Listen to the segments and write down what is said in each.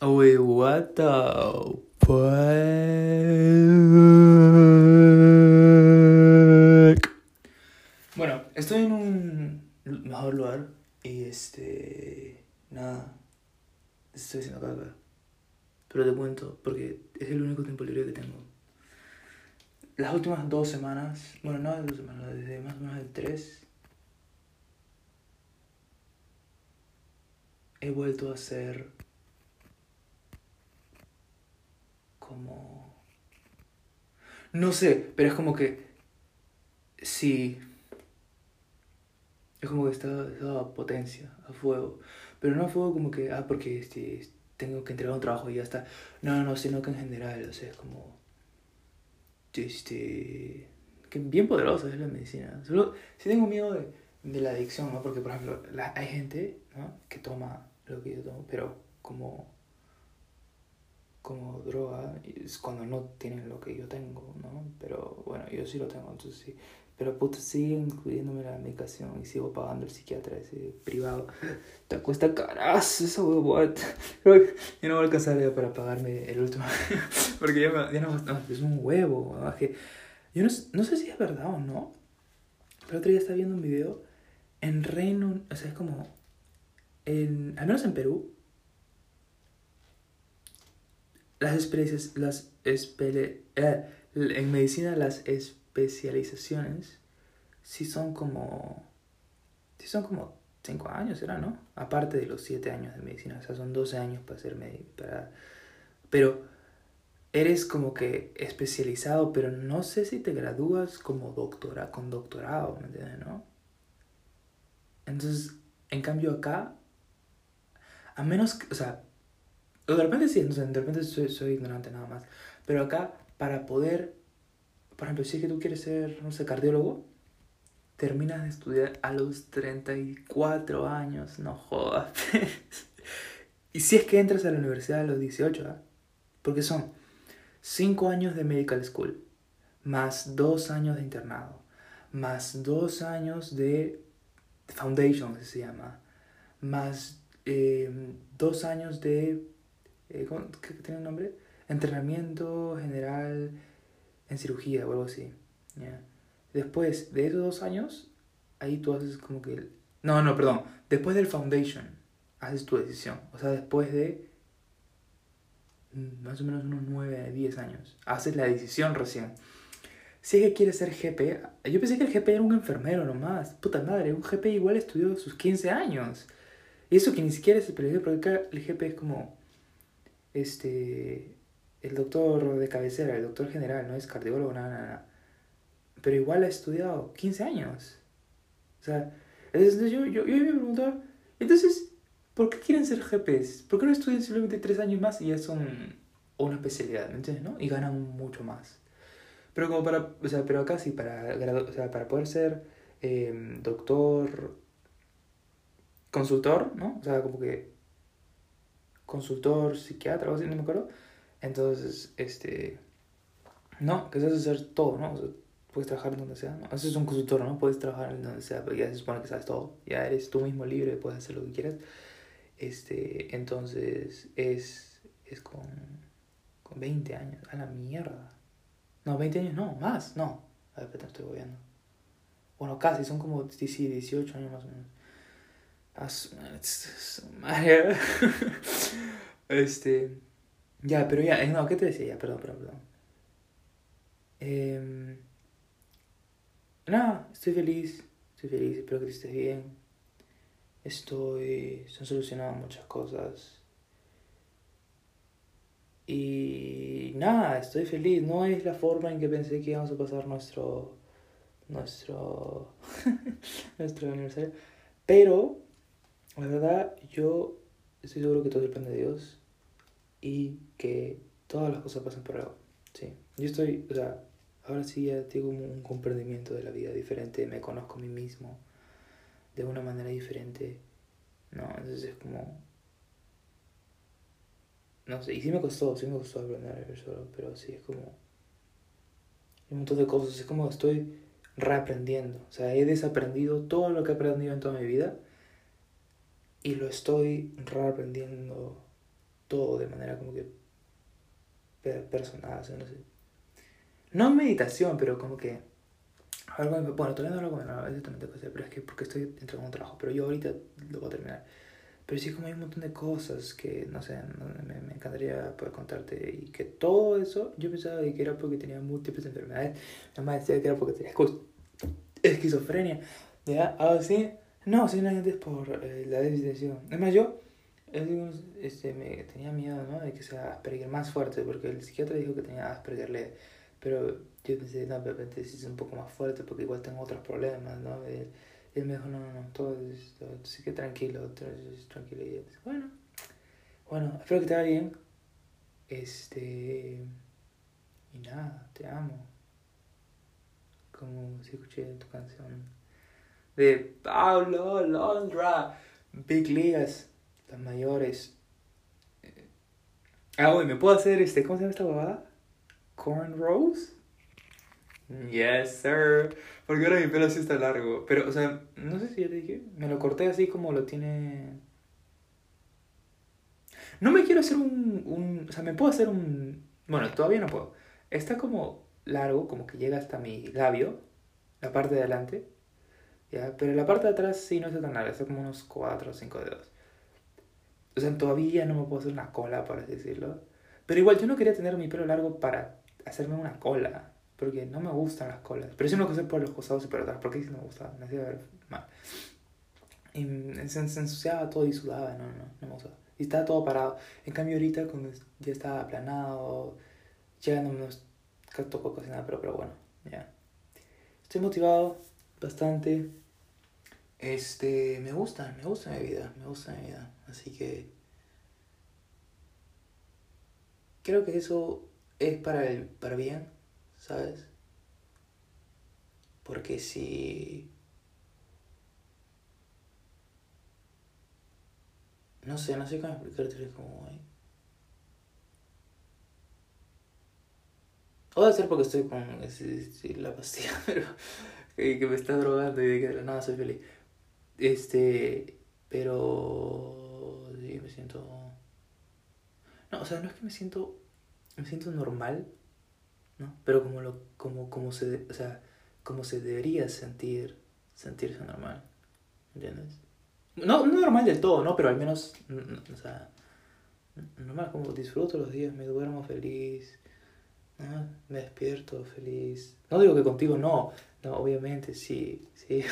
Wait, what the fuck? Bueno, estoy en un mejor lugar y este. Nada. Estoy haciendo caca. Pero te cuento, porque es el único tiempo libre que tengo. Las últimas dos semanas, bueno, no dos semanas, desde más o menos el 3, he vuelto a ser como... No sé, pero es como que... Sí. Es como que está, a potencia, a fuego. Pero no a fuego como que, ah, porque este, tengo que entregar un trabajo y ya está. No, no, no, sino que en general, o sea, es como... Este... Que bien poderosa es la medicina. Solo, sí tengo miedo de, de la adicción, ¿no? Porque, por ejemplo, hay gente, ¿no? Que toma lo que yo tomo, pero como como droga es cuando no tienen lo que yo tengo, ¿no? Pero bueno, yo sí lo tengo, entonces sí. Pero puta, siguen incluyéndome la medicación y sigo pagando el psiquiatra ese privado. Te cuesta caras esa huevo. Creo yo no voy a alcanzar ya para pagarme el último. Porque ya, ya no, no, es un huevo. Que yo no, no sé si es verdad o no. Pero otro día estaba viendo un video en Reino... O sea, es como... En, al menos en Perú, las especies, las espele, eh, en medicina las especializaciones sí son como sí son como 5 años era no aparte de los 7 años de medicina o sea son 12 años para ser médico para pero eres como que especializado pero no sé si te gradúas como doctora con doctorado ¿me entiendes no entonces en cambio acá a menos que, o sea de repente sí, de repente soy, soy ignorante nada más. Pero acá, para poder, por ejemplo, si es que tú quieres ser, no sé, cardiólogo, terminas de estudiar a los 34 años, no jodas. y si es que entras a la universidad a los 18, ¿ah? Porque son 5 años de medical school, más 2 años de internado, más 2 años de foundation, se llama, más 2 eh, años de eh, ¿qué tiene un nombre? Entrenamiento general en cirugía o algo así. Después de esos dos años, ahí tú haces como que... No, no, perdón. Después del foundation, haces tu decisión. O sea, después de más o menos unos 9, 10 años. Haces la decisión recién. Si es que quieres ser GP, yo pensé que el GP era un enfermero nomás. Puta madre, un GP igual estudió sus 15 años. Y eso que ni siquiera es el periodista, porque acá el GP es como este, el doctor de cabecera, el doctor general, no es cardiólogo, nada, nada. Pero igual ha estudiado 15 años. O sea, entonces yo, yo, yo me preguntaba, entonces, ¿por qué quieren ser GPs? ¿Por qué no estudian simplemente 3 años más y ya son una especialidad, ¿me entiendes? ¿no? Y ganan mucho más. Pero como para, o sea, pero acá sí, para, o sea, para poder ser eh, doctor, consultor, ¿no? O sea, como que consultor, psiquiatra o así, no me acuerdo. Entonces, este, no, que sabes hacer todo, ¿no? puedes trabajar donde sea, ¿no? Eso es un consultor, ¿no? Puedes trabajar en donde sea, pero ya se supone que sabes todo, ya eres tú mismo libre, puedes hacer lo que quieras. Este, entonces, es, es con, con 20 años, a la mierda. No, 20 años no, más, no. A ver, te estoy gobiando. Bueno, casi, son como 18 años más o menos. este. Ya, pero ya, eh, no, ¿qué te decía? Ya, perdón, perdón, perdón. Eh, nada, estoy feliz, estoy feliz, espero que estés bien. Estoy. Se han solucionado muchas cosas. Y nada, estoy feliz. No es la forma en que pensé que íbamos a pasar nuestro. nuestro. nuestro aniversario. Pero la verdad, yo estoy seguro que todo depende de Dios y que todas las cosas pasan por algo. Sí. Yo estoy, o sea, ahora sí ya tengo un comprendimiento de la vida diferente, me conozco a mí mismo de una manera diferente. No, entonces es como. No sé, y sí me costó, sí me costó aprender solo, pero sí es como. Un montón de cosas, es como estoy reaprendiendo. O sea, he desaprendido todo lo que he aprendido en toda mi vida y lo estoy reaprendiendo todo de manera como que personal, no sé. No meditación, pero como que algo, bueno, todavía no lo hago, a veces también tengo que hacer, pero es que porque estoy entregando un trabajo, pero yo ahorita lo voy a terminar. Pero sí, como hay un montón de cosas que, no sé, me, me encantaría poder contarte. Y que todo eso, yo pensaba que era porque tenía múltiples enfermedades. Mi mamá decía que era porque tenía esquizofrenia. ¿Ya? Ahora sí, no, simplemente es por eh, la decisión. Además, yo este, me, tenía miedo, ¿no? De que sea Asperger más fuerte, porque el psiquiatra dijo que tenía Asperger leve. Pero yo pensé, no, repente sí es un poco más fuerte porque igual tengo otros problemas, ¿no? Y él me dijo, no, no, no, todo, todo así que tranquilo, tranquilo. Y yo bueno, bueno, espero que te vaya bien. Este. Y nada, te amo. Como si escuché tu canción de Pablo Londra, Big Ligas, las mayores. Ah, uy, ¿me puedo hacer este, ¿cómo se llama esta babada? Corn Rose. Yes, sir. Porque ahora mi pelo sí está largo. Pero, o sea, no sé si ya te dije. Me lo corté así como lo tiene. No me quiero hacer un, un. O sea, me puedo hacer un. Bueno, todavía no puedo. Está como largo, como que llega hasta mi labio. La parte de adelante. ¿Ya? Pero la parte de atrás sí no está tan larga. Está como unos 4 o 5 dedos. O sea, todavía no me puedo hacer una cola, por así decirlo. Pero igual, yo no quería tener mi pelo largo para hacerme una cola porque no me gustan las colas. Pero sí me gusta por los costados y por atrás, porque sí me gusta, me hacía ver mal. Y se, ensuciaba todo y sudaba, no, no, no me gustaba. Y estaba todo parado. En cambio ahorita cuando ya estaba aplanado, ya no me tocó casi nada, pero, pero bueno, ya. Estoy motivado bastante. Este, me gusta, me gusta mi vida, me gusta mi vida. Así que creo que eso es para el para bien ¿sabes? Porque si... No sé, no sé cómo explicarte cómo voy. O debe ser porque estoy con la pastilla, pero que, me está drogando y de que nada soy feliz. Este, pero sí, me siento... No, o sea, no es que me siento... Me siento normal, ¿no? Pero como, lo, como, como, se, o sea, como se debería sentir, sentirse normal, ¿entiendes? No, no normal del todo, ¿no? Pero al menos, o sea, normal, como disfruto los días, me duermo feliz, ¿no? me despierto feliz. No digo que contigo no, no, obviamente, sí, sí.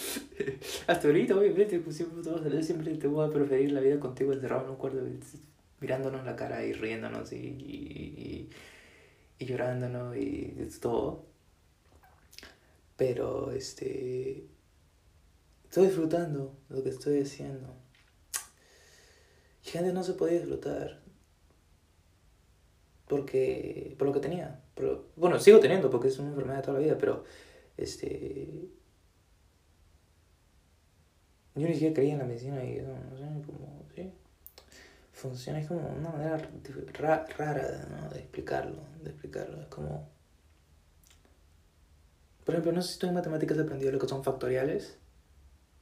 Hasta ahorita, obviamente, pues siempre, siempre te voy a preferir la vida contigo encerrado en un cuarto, mirándonos la cara y riéndonos y, y y llorando, ¿no? Y todo. Pero, este, estoy disfrutando lo que estoy haciendo. Y gente no se podía disfrutar. Porque, por lo que tenía. Pero, bueno, sigo teniendo porque es una enfermedad de toda la vida, pero, este, yo ni siquiera creía en la medicina y no, no sé, como, funciona, es como una manera rara ¿no? de explicarlo, de explicarlo, es como... Por ejemplo, no sé si tú en matemáticas has aprendido lo que son factoriales,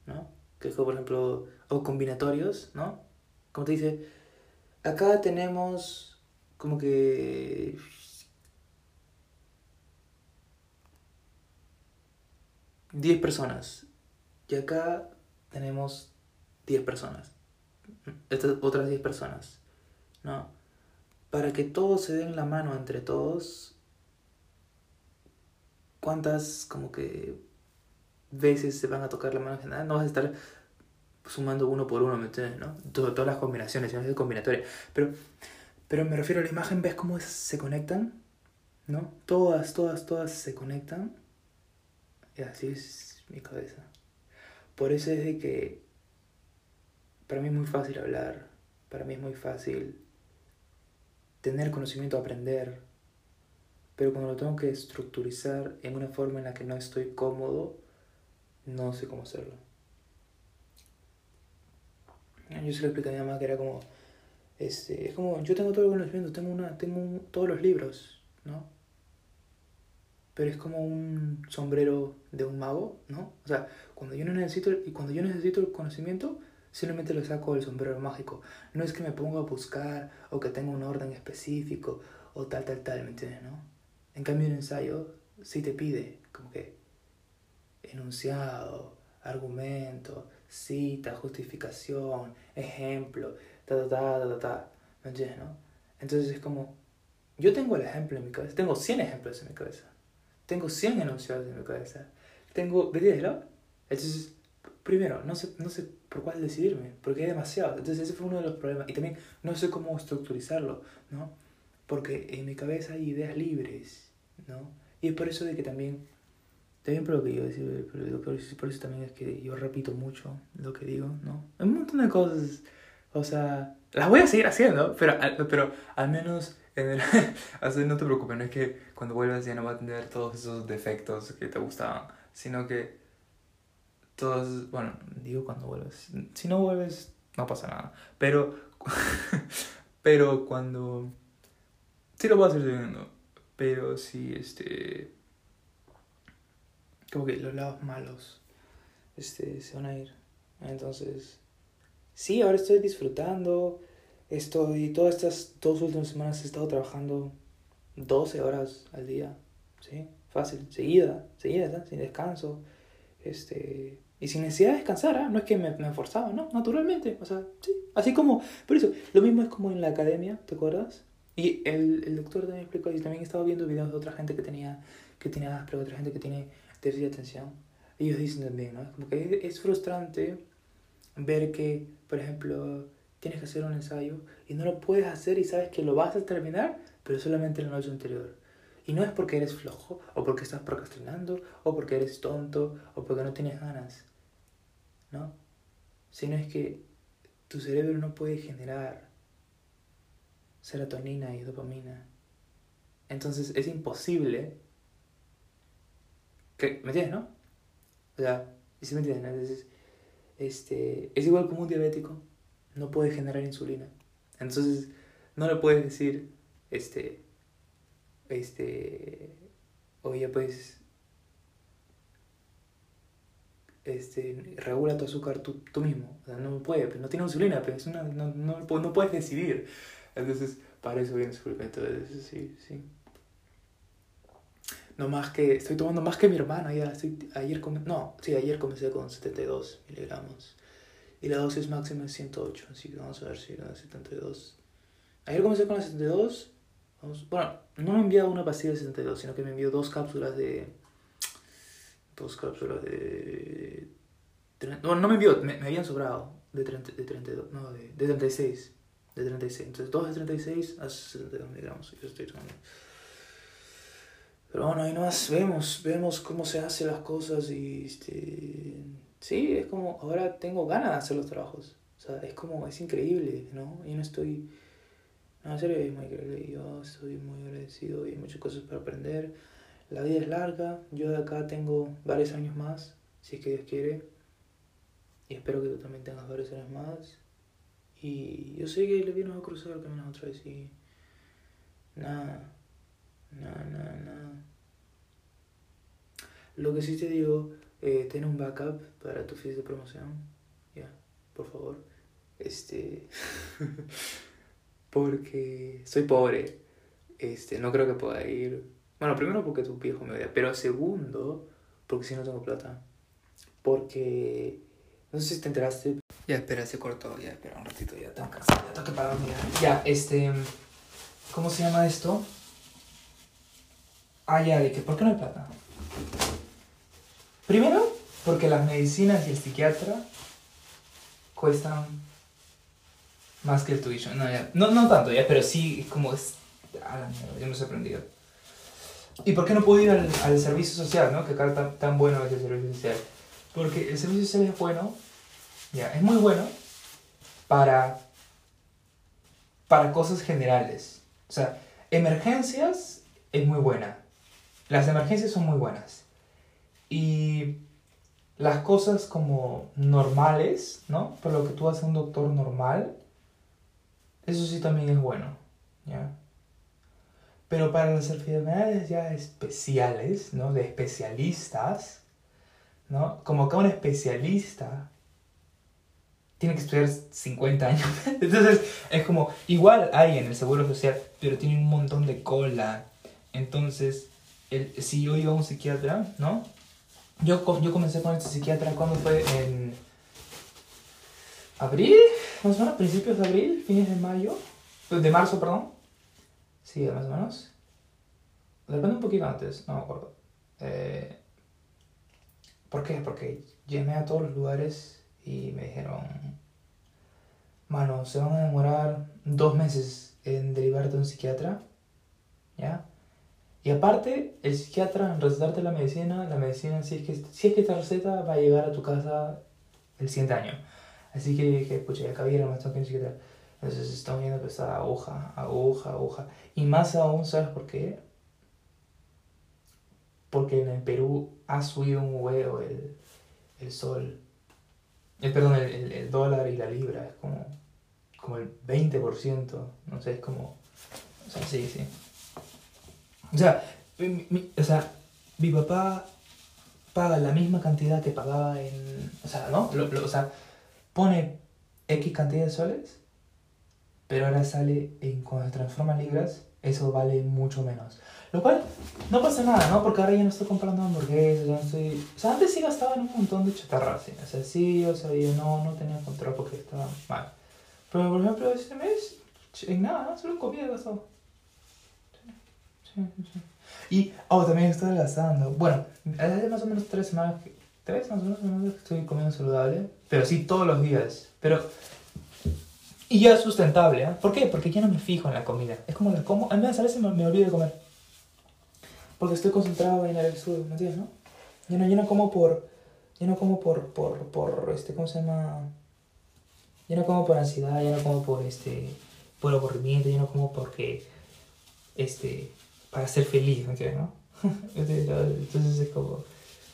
¿no? Que es como, por ejemplo, o combinatorios, ¿no? Como te dice, acá tenemos como que... Diez personas. Y acá tenemos diez personas estas otras 10 personas, ¿no? Para que todos se den la mano entre todos, ¿cuántas como que veces se van a tocar la mano en? No vas a estar sumando uno por uno, ¿me entiendes? ¿no? todas las combinaciones, es combinatoria. Pero, pero me refiero a la imagen, ¿ves cómo se conectan? ¿No? Todas, todas, todas se conectan. Y así es mi cabeza. Por eso es de que para mí es muy fácil hablar, para mí es muy fácil tener conocimiento, aprender, pero cuando lo tengo que estructurizar en una forma en la que no estoy cómodo, no sé cómo hacerlo. Yo se lo expliqué a mi mamá que era como, este, es como, yo tengo todo el conocimiento, tengo, una, tengo todos los libros, ¿no? Pero es como un sombrero de un mago, ¿no? O sea, cuando yo no necesito, y cuando yo necesito el conocimiento, Simplemente lo saco del sombrero mágico. No es que me ponga a buscar o que tenga un orden específico o tal, tal, tal, ¿me entiendes, no? En cambio, un ensayo sí te pide como que enunciado, argumento, cita, justificación, ejemplo, ta, ta, ta, ta, ta, ¿me entiendes, no? Entonces es como, yo tengo el ejemplo en mi cabeza, tengo 100 ejemplos en mi cabeza, tengo 100 enunciados en mi cabeza, tengo, ¿me entiendes, no? Entonces, primero, no sé, no sé por cuál decidirme, porque hay demasiado. Entonces ese fue uno de los problemas. Y también no sé cómo estructurizarlo, ¿no? Porque en mi cabeza hay ideas libres, ¿no? Y es por eso de que también, también por lo que yo decir, por eso también es que yo repito mucho lo que digo, ¿no? Un montón de cosas, o sea, las voy a seguir haciendo, pero, pero al menos así no te preocupes, no es que cuando vuelvas ya no va a tener todos esos defectos que te gustaban, sino que todos, bueno, digo cuando vuelves. Si no vuelves, no pasa nada. Pero, pero cuando... Sí lo voy a seguir viendo. Pero sí, este... Como que los lados malos este, se van a ir. Entonces, sí, ahora estoy disfrutando. Estoy, todas estas dos últimas semanas he estado trabajando 12 horas al día. ¿Sí? Fácil, seguida, seguida, sin descanso. Este, y sin necesidad de descansar, ¿ah? no es que me, me forzaba, ¿no? Naturalmente, o sea, sí. Así como, por eso, lo mismo es como en la academia, ¿te acuerdas? Y el, el doctor también explicó, y también estaba viendo videos de otra gente que tenía, que tenía pero otra gente que tiene déficit de atención. Ellos dicen también, ¿no? Como que es frustrante ver que, por ejemplo, tienes que hacer un ensayo y no lo puedes hacer y sabes que lo vas a terminar, pero solamente en la noche anterior. Y no es porque eres flojo, o porque estás procrastinando, o porque eres tonto, o porque no tienes ganas. ¿no? Sino es que tu cerebro no puede generar serotonina y dopamina. Entonces es imposible que, ¿me entiendes, no? O sea, si me entiendes, Entonces, este, es igual como un diabético, no puede generar insulina. Entonces, no le puedes decir, este, este, oye, pues, este, regula tu azúcar tú, tú mismo. O sea, no puede, pues, no tiene insulina, pero no, no, no, puedes decidir. Entonces, para eso viene suplemento. Entonces, sí, sí. No más que, estoy tomando más que mi hermano ya. Estoy, ayer no, sí, ayer comencé con 72 miligramos. Y la dosis máxima es 108, así que vamos a ver si era 72. Ayer comencé con la 72. Vamos, bueno, no me enviado una pastilla de 72, sino que me envió dos cápsulas de dos cápsulas de... No, no me envió, me, habían sobrado de, 30, de 32, no, de, de 36. De 36. Entonces, dos de 36 a 72 miligramos. Yo estoy tomando. Pero bueno, ahí nomás vemos, vemos cómo se hacen las cosas y este, sí, es como, ahora tengo ganas de hacer los trabajos. O sea, es como, es increíble, ¿no? Y no estoy, no, en serio, es muy increíble. Yo estoy muy agradecido y hay muchas cosas para aprender. La vida es larga, yo de acá tengo varios años más, si es que Dios quiere. Y espero que tú también tengas varios años más. Y yo sé que le vienes a cruzar el camino otra vez y... Nada, nada, nada, nada. Lo que sí te digo, eh, un backup para tu fiesta de promoción. Ya, por favor. Este... porque soy pobre. Este, no creo que pueda ir bueno, primero porque tu viejo me odia, pero segundo, porque si no tengo plata. Porque. No sé si te enteraste. Ya, espera, se cortó. Ya, espera un ratito, ya tengo que, ya tengo que parar. Ya. ya, este. ¿Cómo se llama esto? Ah, ya, de que, ¿por qué no hay plata? Primero, porque las medicinas y el psiquiatra cuestan más que el tuition. No, ya. No, no tanto, ya, pero sí, como es. A la mierda, yo me he sorprendido. ¿Y por qué no puedo ir al, al servicio social, no? Que acá tan, tan bueno es el servicio social. Porque el servicio social es bueno, ya, es muy bueno para, para cosas generales. O sea, emergencias es muy buena. Las emergencias son muy buenas. Y las cosas como normales, ¿no? Por lo que tú haces un doctor normal, eso sí también es bueno, ¿ya? Pero para las enfermedades ya especiales, ¿no? De especialistas, ¿no? Como que un especialista tiene que estudiar 50 años. Entonces, es como, igual hay en el seguro social, pero tiene un montón de cola. Entonces, el, si yo iba a un psiquiatra, ¿no? Yo, yo comencé con este psiquiatra cuando fue en abril, más o menos, principios de abril, fines de mayo, de marzo, perdón. Sí, más o menos. Depende un poquito antes, no me acuerdo. Eh, ¿Por qué? Porque llamé a todos los lugares y me dijeron, mano, se van a demorar dos meses en derivarte a un psiquiatra, ¿ya? Y aparte, el psiquiatra recetarte la medicina, la medicina, si es que, si es que esta receta va a llegar a tu casa el siguiente año. Así que dije, pucha, ya cabía, no me tengo que psiquiatra. Entonces estamos viendo pues aguja, aguja, aguja. Y más aún, ¿sabes por qué? Porque en el Perú ha subido un huevo el, el sol. Eh, perdón, el, el, el dólar y la libra. Es como, como el 20%. No sé, es como... O sea, sí, sí. O sea, mi, mi- o sea, mi papá paga la misma cantidad que pagaba en... O sea, ¿no? Lo- lo- o sea, pone X cantidad de soles, pero ahora sale en cuando se transforma en libras, eso vale mucho menos. Lo cual no pasa nada, ¿no? Porque ahora ya no estoy comprando hamburguesas, ya no estoy... O sea, antes sí gastaba en un montón de chatarra, sí. O sea, sí, yo no, no tenía control porque estaba mal. Pero, por ejemplo, este mes, en nada, ¿no? solo comida gastado. Y, oh, también estoy adelgazando. Bueno, hace más o menos tres semanas, tres más o menos que estoy comiendo saludable, pero sí todos los días. Pero, y ya es sustentable, ¿ah? ¿Por qué? Porque ya no me fijo en la comida. Es como la como, al menos a veces me, me olvido de comer. Porque estoy concentrado en el estudio, ¿me entiendes, no? Yo no, yo no como por, yo no como por, por, por, este, ¿cómo se llama? Yo no como por ansiedad, yo no como por, este, por aburrimiento, yo no como porque, este, para ser feliz, ¿me entiendes, no? Entonces es como,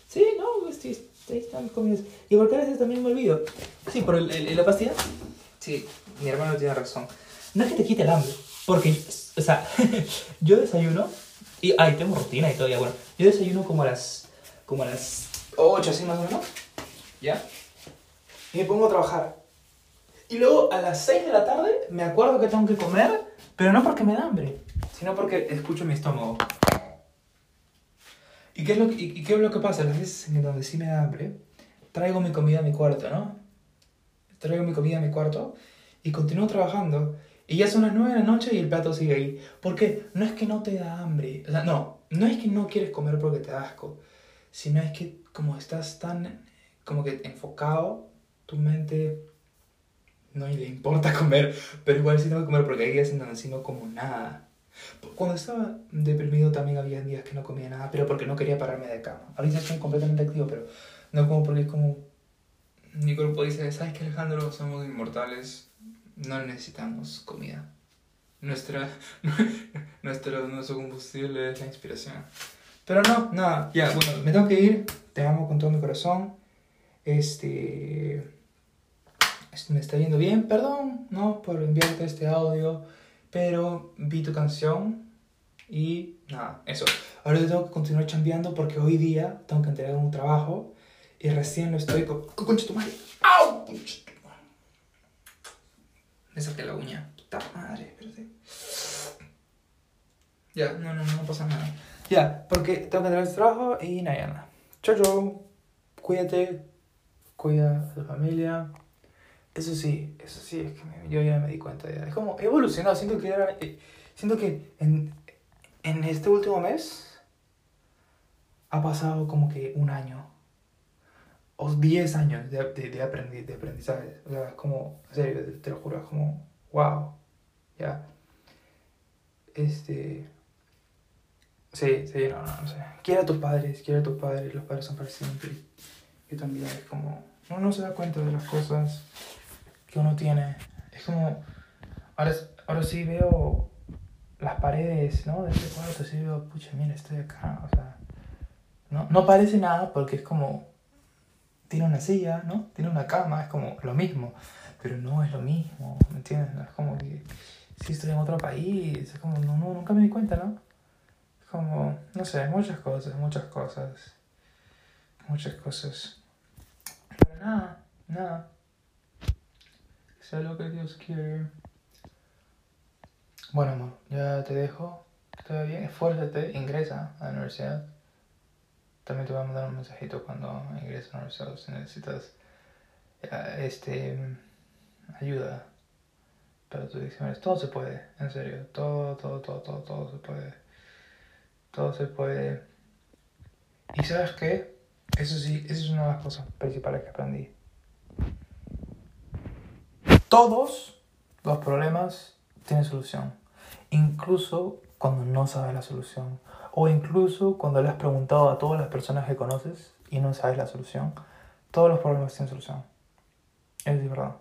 sí, no, este, ahí están comidas. Y porque a veces también me olvido. Sí, por el, el- la pastilla. Sí, mi hermano tiene razón. No es que te quite el hambre, porque, o sea, yo desayuno y, ay, tengo rutina y todo, ya, bueno, yo desayuno como a las, como a las 8, así más o menos, ¿ya? Y me pongo a trabajar. Y luego a las 6 de la tarde me acuerdo que tengo que comer, pero no porque me da hambre, sino porque escucho mi estómago. ¿Y qué es lo que, y, qué es lo que pasa? Las veces en donde sí me da hambre, traigo mi comida a mi cuarto, ¿no? Traigo mi comida a mi cuarto y continúo trabajando. Y ya son las 9 de la noche y el plato sigue ahí. Porque no es que no te da hambre. O sea, no, no es que no quieres comer porque te da asco. Sino es que como estás tan como que enfocado, tu mente no le importa comer. Pero igual sí tengo que comer porque hay días en donde sí no como nada. Cuando estaba deprimido también había días que no comía nada, pero porque no quería pararme de cama. Ahorita estoy completamente activo, pero no como porque es como... Mi cuerpo dice, ¿sabes qué Alejandro? Somos inmortales, no necesitamos comida. Nuestra, nuestro, nuestro combustible es la inspiración. Pero no, nada, ya, bueno, me tengo que ir, te amo con todo mi corazón. Este... este, Me está yendo bien, perdón, ¿no? Por enviarte este audio, pero vi tu canción y nada, eso. Ahora tengo que continuar chambeando porque hoy día tengo que entregar un trabajo y recién lo estoy con... ¡Oh, ¡Concha tu madre! ¡Au! ¡Concha tu madre! Me saqué la uña. Puta madre, espérate. Ya, no, no, no pasa nada. Ya, porque tengo que entregar este trabajo y nada, nada. Chau. Cuídate. Cuida a tu familia. Eso sí, eso sí, es que yo ya me di cuenta ya. Es como, he evolucionado. Siento que, era- eh, siento que en, en este último mes ha pasado como que un año o 10 años de, de, de, de aprendizaje. O sea, es como, en serio, te lo juro, es como, wow. Ya. Este. Sí, sí, no, no, no sé. Quiere a tus padres, quiere a tus padres, los padres son para siempre. Yo también, es como, uno no se da cuenta de las cosas que uno tiene. Es como, ahora, ahora sí veo las paredes, ¿no? De este cuarto, sí veo, pucha, mira, estoy acá, o sea, no, no parece nada porque es como, tiene una silla, ¿no? Tiene una cama, es como lo mismo, pero no es lo mismo, ¿me entiendes? Es como que si estoy en otro país, es como, no, no, nunca me di cuenta, ¿no? Es como, no sé, muchas cosas, muchas cosas, muchas cosas. Pero nada, nada. Que sea lo que Dios quiere. Bueno, amor, ya te dejo. Todo bien, esfuérzate, ingresa a la universidad. También te voy a mandar un mensajito cuando ingreses a la universidad si necesitas eh, este ayuda para tus exámenes. Todo se puede, en serio. Todo, todo, todo, todo, todo se puede. Todo se puede. ¿Y sabes qué? Eso sí, eso es una de las cosas principales que aprendí. Todos los problemas tienen solución. Incluso cuando no sabes la solución. O incluso cuando le has preguntado a todas las personas que conoces y no sabes la solución. Todos los problemas tienen solución. Es verdad.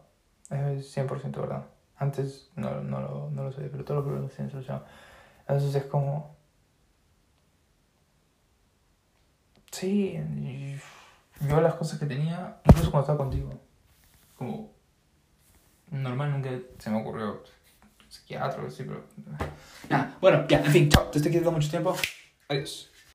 Es 100% verdad. Antes no, no, lo, no lo sabía, pero todos los problemas tienen solución. Entonces es como... Sí, yo las cosas que tenía, incluso cuando estaba contigo, como normal nunca se me ocurrió psiquiatra o así, pero... Nada, bueno, ya, en fin, chao, te estoy quedando mucho tiempo. Adiós.